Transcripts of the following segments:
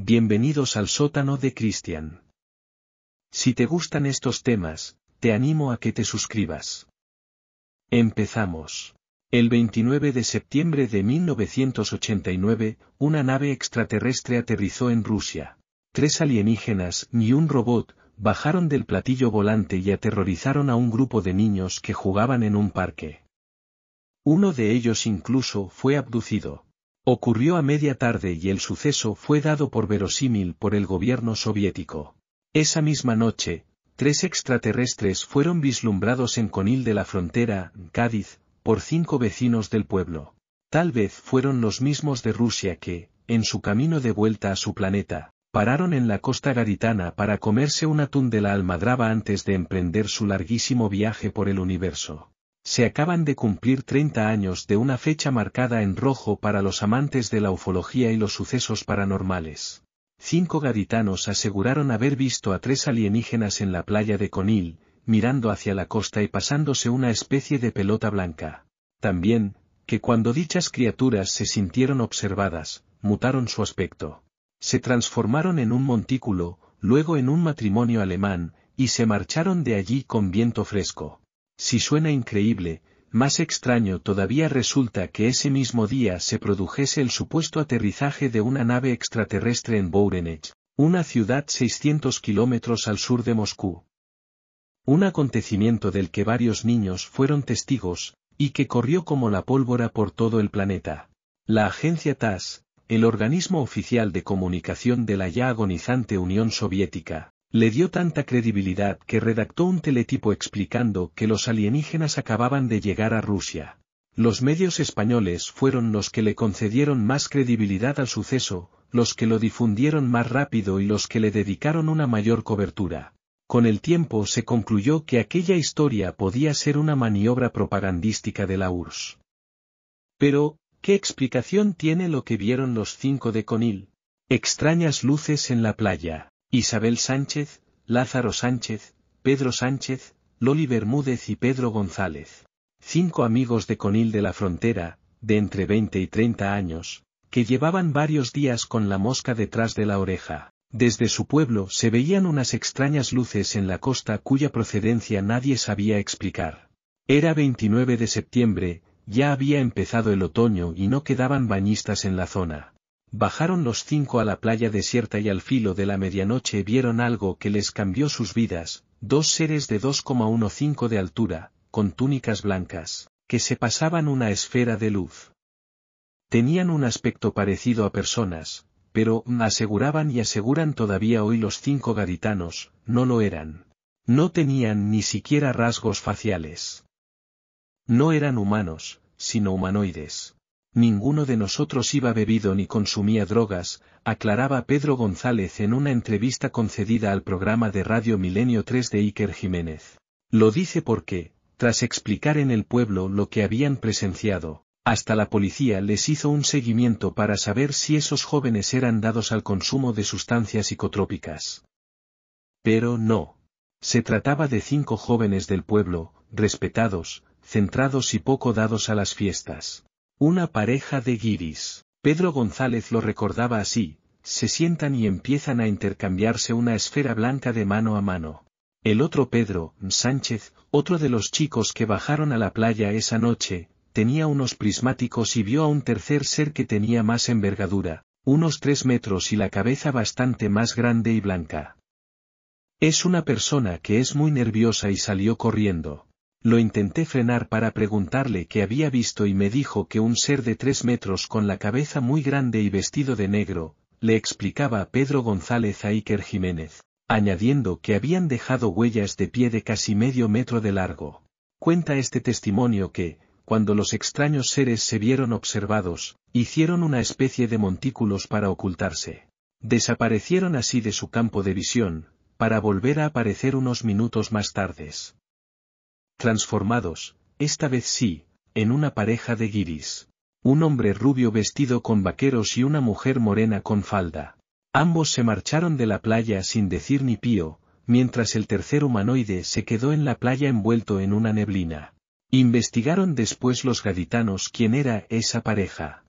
bienvenidos al sótano de Cristian. Si te gustan estos temas, te animo a que te suscribas. Empezamos. El 29 de septiembre de 1989, una nave extraterrestre aterrizó en Rusia. Tres alienígenas y un robot, bajaron del platillo volante y aterrorizaron a un grupo de niños que jugaban en un parque. Uno de ellos incluso fue abducido. Ocurrió a media tarde y el suceso fue dado por verosímil por el gobierno soviético. Esa misma noche, tres extraterrestres fueron vislumbrados en Conil de la Frontera, Cádiz, por cinco vecinos del pueblo. Tal vez fueron los mismos de Rusia que, en su camino de vuelta a su planeta, pararon en la costa garitana para comerse un atún de la almadraba antes de emprender su larguísimo viaje por el universo. Se acaban de cumplir 30 años de una fecha marcada en rojo para los amantes de la ufología y los sucesos paranormales. Cinco gaditanos aseguraron haber visto a tres alienígenas en la playa de Conil, mirando hacia la costa y pasándose una especie de pelota blanca. También, que cuando dichas criaturas se sintieron observadas, mutaron su aspecto. Se transformaron en un montículo, luego en un matrimonio alemán, y se marcharon de allí con viento fresco. Si suena increíble, más extraño todavía resulta que ese mismo día se produjese el supuesto aterrizaje de una nave extraterrestre en Bourenech, una ciudad 600 kilómetros al sur de Moscú. Un acontecimiento del que varios niños fueron testigos, y que corrió como la pólvora por todo el planeta. La agencia TAS, el organismo oficial de comunicación de la ya agonizante Unión Soviética, le dio tanta credibilidad que redactó un teletipo explicando que los alienígenas acababan de llegar a Rusia. Los medios españoles fueron los que le concedieron más credibilidad al suceso, los que lo difundieron más rápido y los que le dedicaron una mayor cobertura. Con el tiempo se concluyó que aquella historia podía ser una maniobra propagandística de la URSS. Pero, ¿qué explicación tiene lo que vieron los cinco de Conil? Extrañas luces en la playa. Isabel Sánchez, Lázaro Sánchez, Pedro Sánchez, Loli Bermúdez y Pedro González. Cinco amigos de Conil de la Frontera, de entre 20 y 30 años, que llevaban varios días con la mosca detrás de la oreja. Desde su pueblo se veían unas extrañas luces en la costa cuya procedencia nadie sabía explicar. Era 29 de septiembre, ya había empezado el otoño y no quedaban bañistas en la zona. Bajaron los cinco a la playa desierta y al filo de la medianoche vieron algo que les cambió sus vidas, dos seres de 2,15 de altura, con túnicas blancas, que se pasaban una esfera de luz. Tenían un aspecto parecido a personas, pero, aseguraban y aseguran todavía hoy los cinco gaditanos, no lo eran. No tenían ni siquiera rasgos faciales. No eran humanos, sino humanoides. Ninguno de nosotros iba bebido ni consumía drogas, aclaraba Pedro González en una entrevista concedida al programa de Radio Milenio 3 de Iker Jiménez. Lo dice porque, tras explicar en el pueblo lo que habían presenciado, hasta la policía les hizo un seguimiento para saber si esos jóvenes eran dados al consumo de sustancias psicotrópicas. Pero no. Se trataba de cinco jóvenes del pueblo, respetados, centrados y poco dados a las fiestas. Una pareja de guiris. Pedro González lo recordaba así, se sientan y empiezan a intercambiarse una esfera blanca de mano a mano. El otro Pedro, Sánchez, otro de los chicos que bajaron a la playa esa noche, tenía unos prismáticos y vio a un tercer ser que tenía más envergadura, unos tres metros y la cabeza bastante más grande y blanca. Es una persona que es muy nerviosa y salió corriendo. Lo intenté frenar para preguntarle qué había visto y me dijo que un ser de tres metros con la cabeza muy grande y vestido de negro, le explicaba a Pedro González a Iker Jiménez, añadiendo que habían dejado huellas de pie de casi medio metro de largo. Cuenta este testimonio que, cuando los extraños seres se vieron observados, hicieron una especie de montículos para ocultarse. Desaparecieron así de su campo de visión, para volver a aparecer unos minutos más tardes transformados, esta vez sí, en una pareja de guiris. Un hombre rubio vestido con vaqueros y una mujer morena con falda. Ambos se marcharon de la playa sin decir ni pío, mientras el tercer humanoide se quedó en la playa envuelto en una neblina. Investigaron después los gaditanos quién era esa pareja.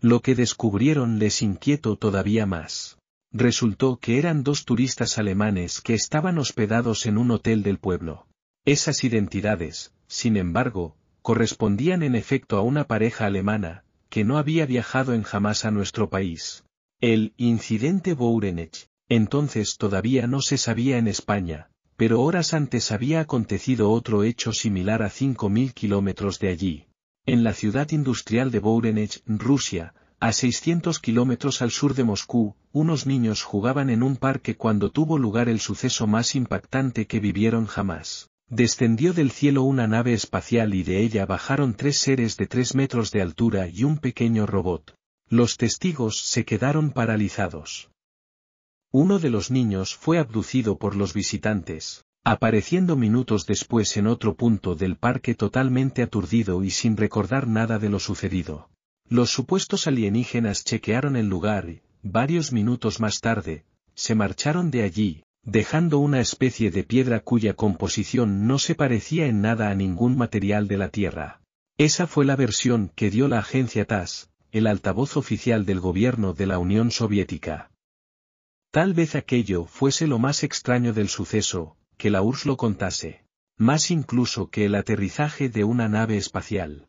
Lo que descubrieron les inquietó todavía más. Resultó que eran dos turistas alemanes que estaban hospedados en un hotel del pueblo. Esas identidades, sin embargo, correspondían en efecto a una pareja alemana, que no había viajado en jamás a nuestro país. El incidente Bourenech, entonces todavía no se sabía en España, pero horas antes había acontecido otro hecho similar a 5.000 kilómetros de allí. En la ciudad industrial de Bourenech, Rusia, a 600 kilómetros al sur de Moscú, unos niños jugaban en un parque cuando tuvo lugar el suceso más impactante que vivieron jamás. Descendió del cielo una nave espacial y de ella bajaron tres seres de tres metros de altura y un pequeño robot. Los testigos se quedaron paralizados. Uno de los niños fue abducido por los visitantes, apareciendo minutos después en otro punto del parque totalmente aturdido y sin recordar nada de lo sucedido. Los supuestos alienígenas chequearon el lugar y, varios minutos más tarde, se marcharon de allí, dejando una especie de piedra cuya composición no se parecía en nada a ningún material de la Tierra. Esa fue la versión que dio la agencia TAS, el altavoz oficial del gobierno de la Unión Soviética. Tal vez aquello fuese lo más extraño del suceso, que la URSS lo contase. Más incluso que el aterrizaje de una nave espacial.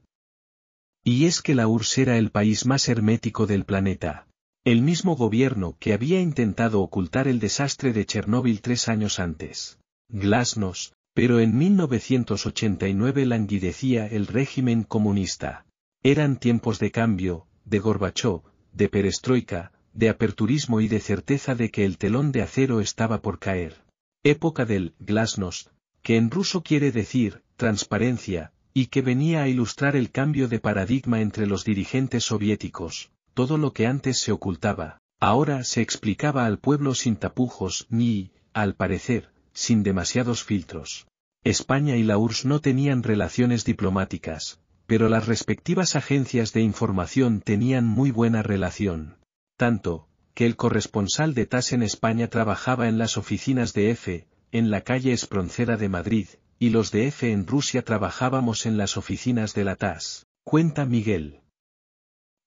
Y es que la URSS era el país más hermético del planeta. El mismo gobierno que había intentado ocultar el desastre de Chernóbil tres años antes. Glasnost, pero en 1989 languidecía el régimen comunista. Eran tiempos de cambio, de Gorbachov, de perestroika, de aperturismo y de certeza de que el telón de acero estaba por caer. Época del glasnost, que en ruso quiere decir, transparencia, y que venía a ilustrar el cambio de paradigma entre los dirigentes soviéticos, todo lo que antes se ocultaba, ahora se explicaba al pueblo sin tapujos ni, al parecer, sin demasiados filtros. España y la URSS no tenían relaciones diplomáticas, pero las respectivas agencias de información tenían muy buena relación tanto, que el corresponsal de TAS en España trabajaba en las oficinas de EFE, en la calle Espronceda de Madrid, y los de EFE en Rusia trabajábamos en las oficinas de la TAS, cuenta Miguel.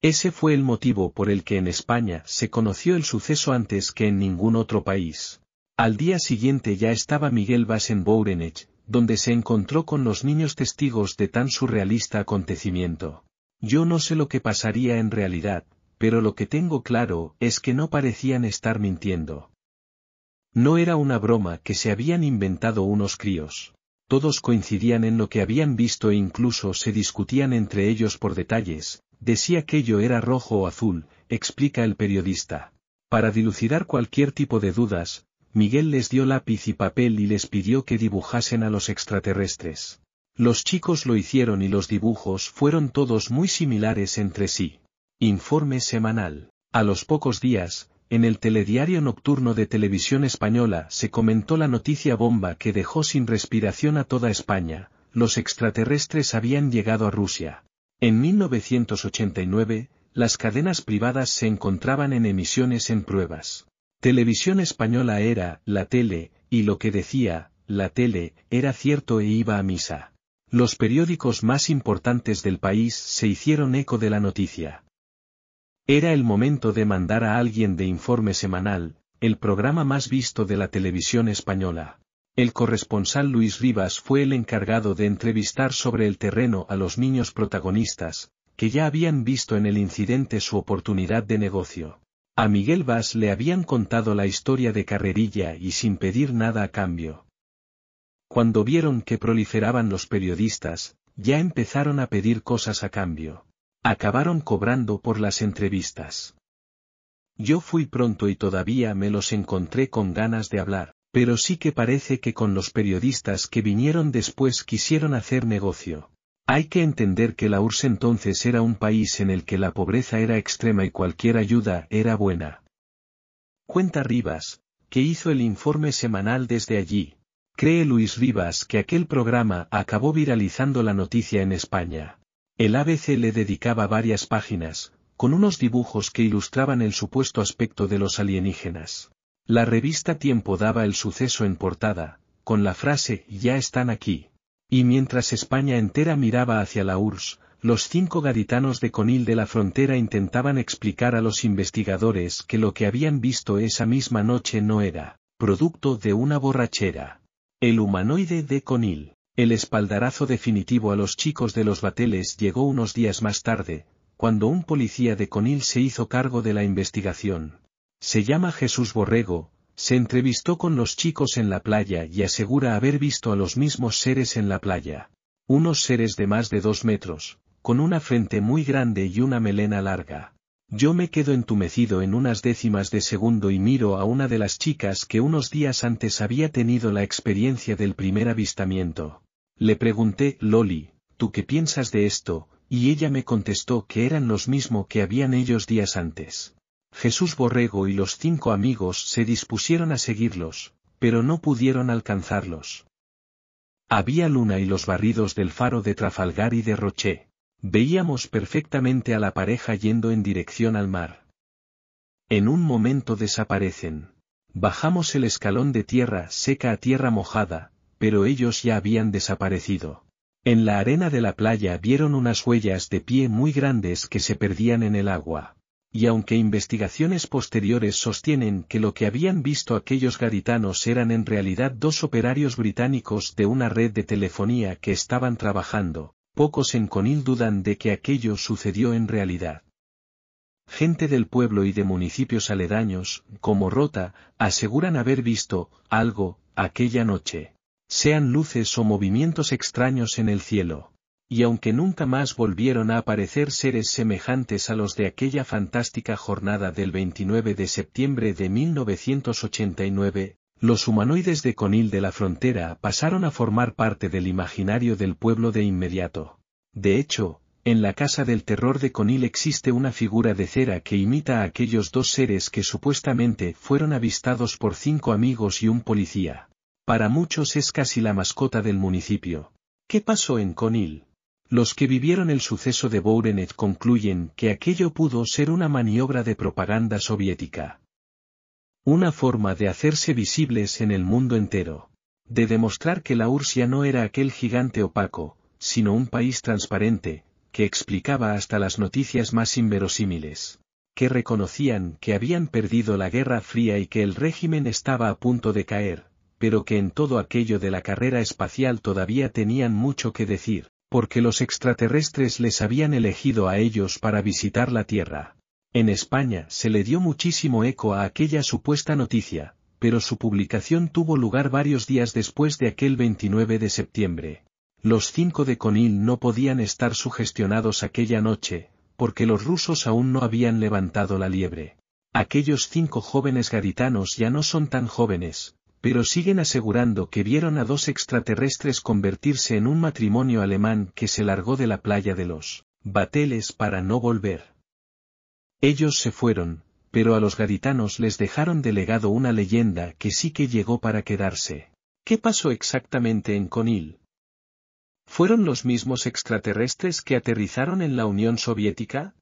Ese fue el motivo por el que en España se conoció el suceso antes que en ningún otro país. Al día siguiente ya estaba Miguel Vas en donde se encontró con los niños testigos de tan surrealista acontecimiento. Yo no sé lo que pasaría en realidad, pero lo que tengo claro es que no parecían estar mintiendo. No era una broma que se habían inventado unos críos. Todos coincidían en lo que habían visto e incluso se discutían entre ellos por detalles, de si aquello era rojo o azul, explica el periodista. Para dilucidar cualquier tipo de dudas, Miguel les dio lápiz y papel y les pidió que dibujasen a los extraterrestres. Los chicos lo hicieron y los dibujos fueron todos muy similares entre sí. Informe semanal. A los pocos días, en el telediario nocturno de televisión española se comentó la noticia bomba que dejó sin respiración a toda España, los extraterrestres habían llegado a Rusia. En 1989, las cadenas privadas se encontraban en emisiones en pruebas. Televisión española era, la tele, y lo que decía, la tele, era cierto e iba a misa. Los periódicos más importantes del país se hicieron eco de la noticia. Era el momento de mandar a alguien de informe semanal, el programa más visto de la televisión española. El corresponsal Luis Rivas fue el encargado de entrevistar sobre el terreno a los niños protagonistas, que ya habían visto en el incidente su oportunidad de negocio. A Miguel Vaz le habían contado la historia de carrerilla y sin pedir nada a cambio. Cuando vieron que proliferaban los periodistas, ya empezaron a pedir cosas a cambio. Acabaron cobrando por las entrevistas. Yo fui pronto y todavía me los encontré con ganas de hablar, pero sí que parece que con los periodistas que vinieron después quisieron hacer negocio. Hay que entender que la URSS entonces era un país en el que la pobreza era extrema y cualquier ayuda era buena. Cuenta Rivas, que hizo el informe semanal desde allí. Cree Luis Rivas que aquel programa acabó viralizando la noticia en España. El ABC le dedicaba varias páginas, con unos dibujos que ilustraban el supuesto aspecto de los alienígenas. La revista Tiempo daba el suceso en portada, con la frase Ya están aquí. Y mientras España entera miraba hacia la URSS, los cinco gaditanos de Conil de la frontera intentaban explicar a los investigadores que lo que habían visto esa misma noche no era producto de una borrachera. El humanoide de Conil. El espaldarazo definitivo a los chicos de los bateles llegó unos días más tarde, cuando un policía de Conil se hizo cargo de la investigación. Se llama Jesús Borrego, se entrevistó con los chicos en la playa y asegura haber visto a los mismos seres en la playa. Unos seres de más de dos metros, con una frente muy grande y una melena larga. Yo me quedo entumecido en unas décimas de segundo y miro a una de las chicas que unos días antes había tenido la experiencia del primer avistamiento. Le pregunté, Loli, ¿tú qué piensas de esto? Y ella me contestó que eran los mismo que habían ellos días antes. Jesús Borrego y los cinco amigos se dispusieron a seguirlos, pero no pudieron alcanzarlos. Había luna y los barridos del faro de Trafalgar y de Roche. Veíamos perfectamente a la pareja yendo en dirección al mar. En un momento desaparecen. Bajamos el escalón de tierra seca a tierra mojada, pero ellos ya habían desaparecido. En la arena de la playa vieron unas huellas de pie muy grandes que se perdían en el agua. Y aunque investigaciones posteriores sostienen que lo que habían visto aquellos gaditanos eran en realidad dos operarios británicos de una red de telefonía que estaban trabajando, Pocos en Conil dudan de que aquello sucedió en realidad. Gente del pueblo y de municipios aledaños, como Rota, aseguran haber visto, algo, aquella noche. Sean luces o movimientos extraños en el cielo. Y aunque nunca más volvieron a aparecer seres semejantes a los de aquella fantástica jornada del 29 de septiembre de 1989, los humanoides de Conil de la frontera pasaron a formar parte del imaginario del pueblo de inmediato. De hecho, en la casa del terror de Conil existe una figura de cera que imita a aquellos dos seres que supuestamente fueron avistados por cinco amigos y un policía. Para muchos es casi la mascota del municipio. ¿Qué pasó en Conil? Los que vivieron el suceso de Bourenet concluyen que aquello pudo ser una maniobra de propaganda soviética. Una forma de hacerse visibles en el mundo entero. De demostrar que la Ursia no era aquel gigante opaco, sino un país transparente, que explicaba hasta las noticias más inverosímiles. Que reconocían que habían perdido la Guerra Fría y que el régimen estaba a punto de caer, pero que en todo aquello de la carrera espacial todavía tenían mucho que decir, porque los extraterrestres les habían elegido a ellos para visitar la Tierra. En España se le dio muchísimo eco a aquella supuesta noticia, pero su publicación tuvo lugar varios días después de aquel 29 de septiembre. Los cinco de Conil no podían estar sugestionados aquella noche, porque los rusos aún no habían levantado la liebre. Aquellos cinco jóvenes gaditanos ya no son tan jóvenes, pero siguen asegurando que vieron a dos extraterrestres convertirse en un matrimonio alemán que se largó de la playa de los bateles para no volver. Ellos se fueron, pero a los gaditanos les dejaron delegado una leyenda que sí que llegó para quedarse. ¿Qué pasó exactamente en Conil? ¿Fueron los mismos extraterrestres que aterrizaron en la Unión Soviética?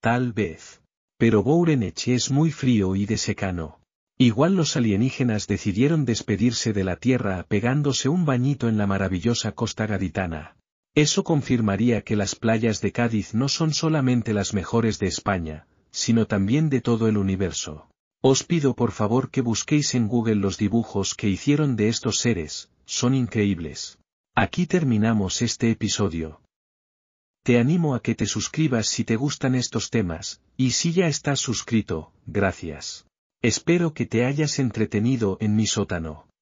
Tal vez. Pero Bourenech es muy frío y de secano. Igual los alienígenas decidieron despedirse de la Tierra pegándose un bañito en la maravillosa costa gaditana. Eso confirmaría que las playas de Cádiz no son solamente las mejores de España, sino también de todo el universo. Os pido por favor que busquéis en Google los dibujos que hicieron de estos seres, son increíbles. Aquí terminamos este episodio. Te animo a que te suscribas si te gustan estos temas, y si ya estás suscrito, gracias. Espero que te hayas entretenido en mi sótano.